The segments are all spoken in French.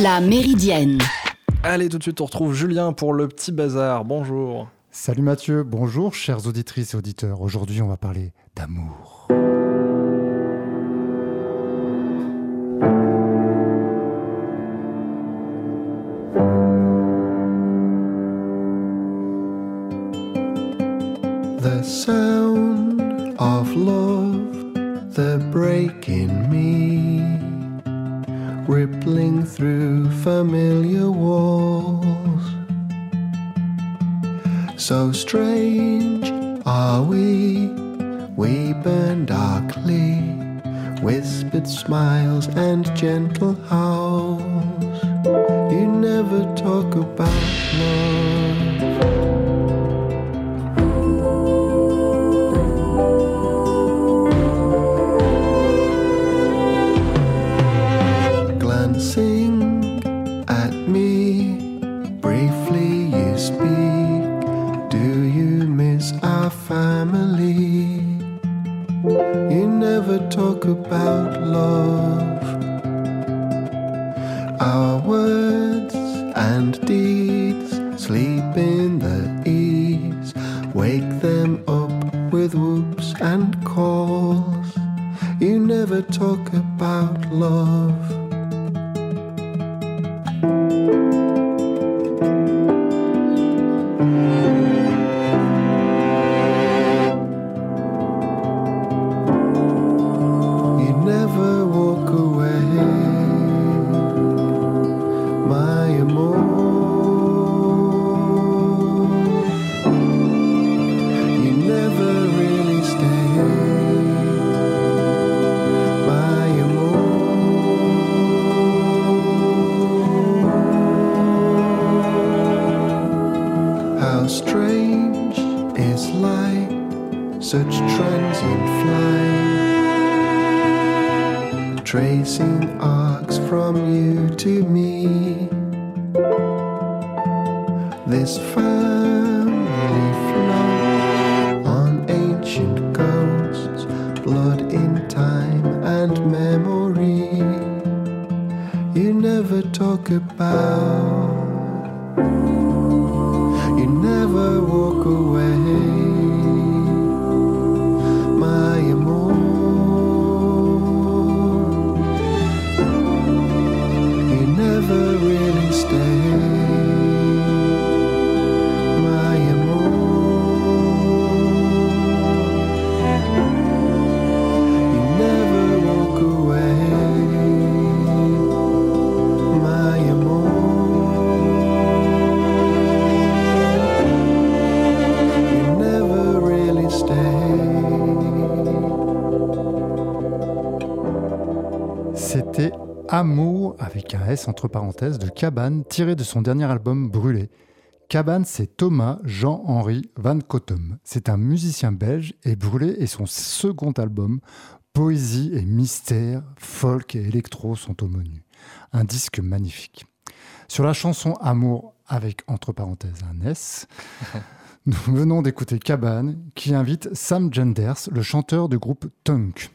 La Méridienne. Allez, tout de suite, on retrouve Julien pour le petit bazar. Bonjour. Salut Mathieu, bonjour chères auditrices et auditeurs. Aujourd'hui, on va parler d'amour. The sound of love, the break in me, rippling through familiar walls. So strange are we, we burn darkly, whispered smiles and gentle howls. You never talk about love. You never talk about love. Light, such transient flight tracing arcs from you to me. This family flow on ancient ghosts, blood in time and memory. You never talk about, you never walk away C'était Amour avec un S entre parenthèses de Cabane tiré de son dernier album Brûlé. Cabane, c'est Thomas Jean-Henri Van Cottem. C'est un musicien belge et Brûlé est son second album. Poésie et mystère, folk et électro sont au menu. Un disque magnifique. Sur la chanson Amour avec entre parenthèses un S, nous venons d'écouter Cabane qui invite Sam Genders, le chanteur du groupe Tunk.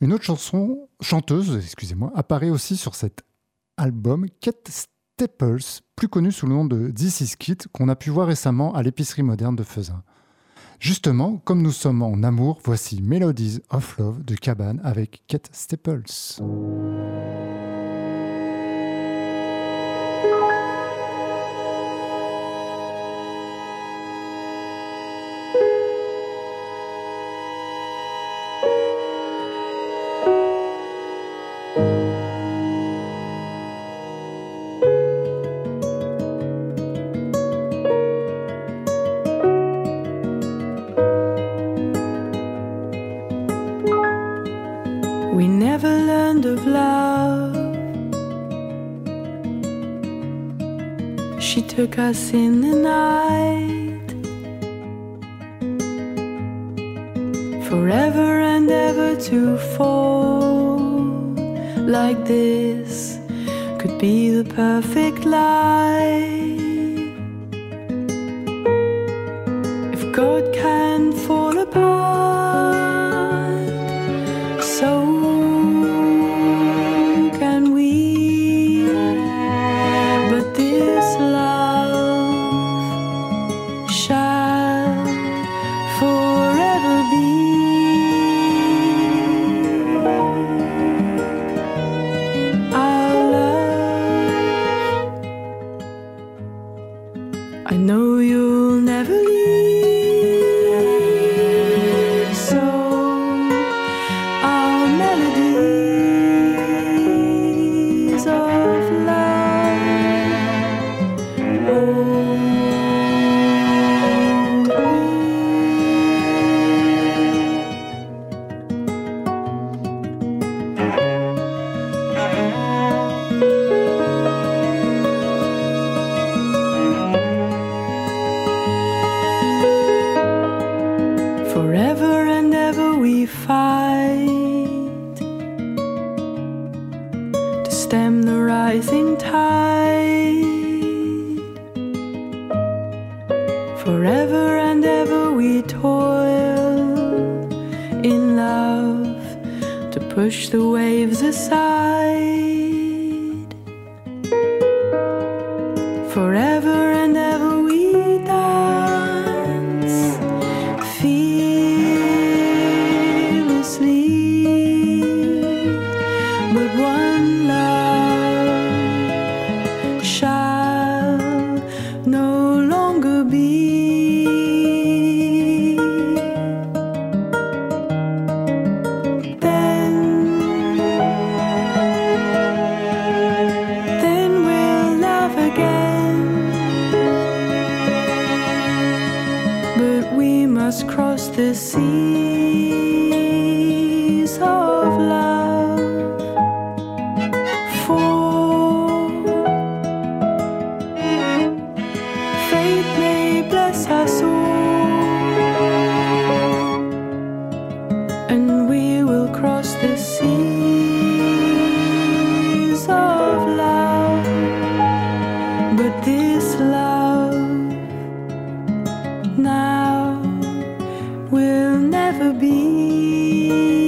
Une autre chanson, chanteuse, excusez-moi, apparaît aussi sur cet album, Kate Staples, plus connue sous le nom de This Is Kit, qu'on a pu voir récemment à l'épicerie moderne de Faisin. Justement, comme nous sommes en amour, voici Melodies of Love de Cabane avec Kate Staples. Us in the night. Forever and ever to fall like this could be the perfect life. I know you'll never leave. to stem the rising tide. Forever and ever we toil in love to push the waves aside. The seas of love. For fate may bless us all, and we will cross the seas never be.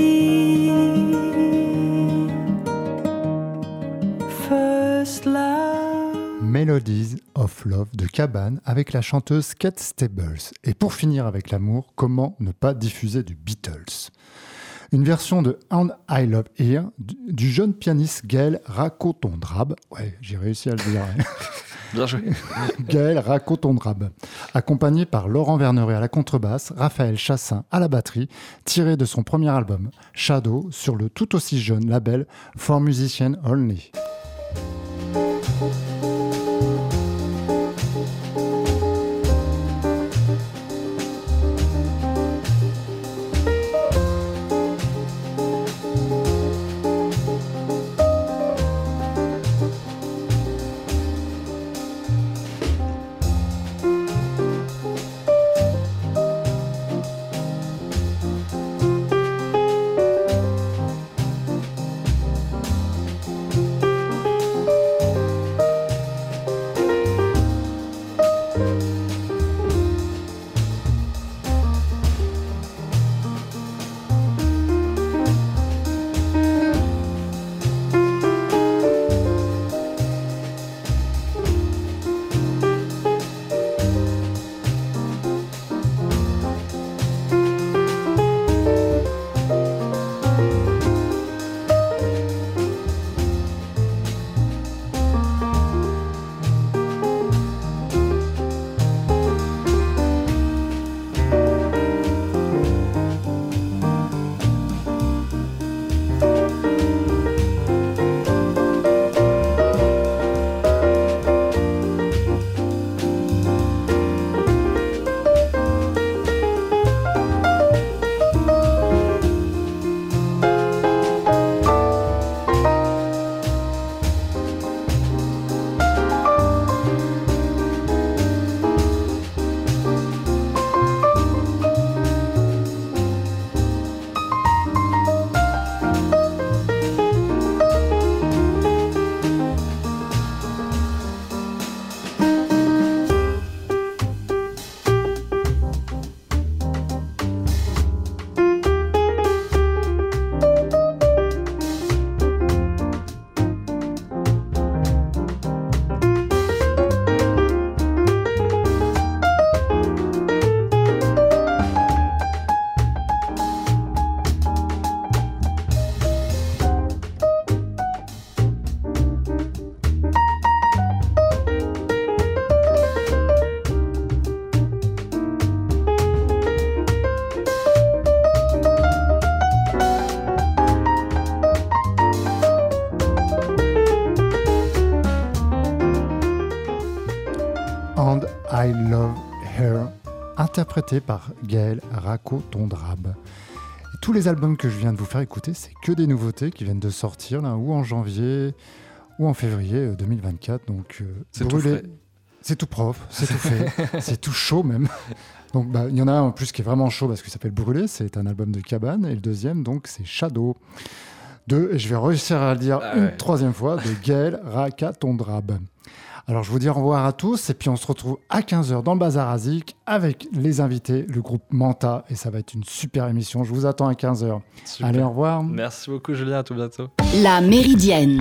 First love. Melodies of Love de Cabane avec la chanteuse Kate Stables. Et pour finir avec l'amour, comment ne pas diffuser du Beatles? Une version de And I Love Here du- jeune pianiste Gaël Racotondrab. Ouais, j'ai réussi à le dire. hein. Bien joué. Gaël Racotondrab, accompagné par Laurent Verneret à la contrebasse, Raphaël Chassin à la batterie, tiré de son premier album Shadow sur le tout aussi jeune label For Musician Only. And I Love Her, interprété par Gaël Racotondrab. Et Tous les albums que je viens de vous faire écouter, c'est que des nouveautés qui viennent de sortir, là, ou en janvier, ou en février euh, 2024. Donc, euh, C'est tout brûlé-. C'est tout propre, c'est tout fait, c'est tout chaud même. Donc, bah, il y en a un en plus qui est vraiment chaud parce qu'il s'appelle Brûlé, c'est un album de Cabane, et le deuxième, donc, c'est Shadow. de, et je vais réussir à le dire Ah une ouais. troisième fois, de Gaël Rakatondrab. Alors je vous dis au revoir à tous et puis on se retrouve à 15h dans le Bazar Azik avec les invités, le groupe Manta et ça va être une super émission. Je vous attends à 15h. Super. Allez, au revoir. Merci beaucoup Julien, à tout bientôt. La Méridienne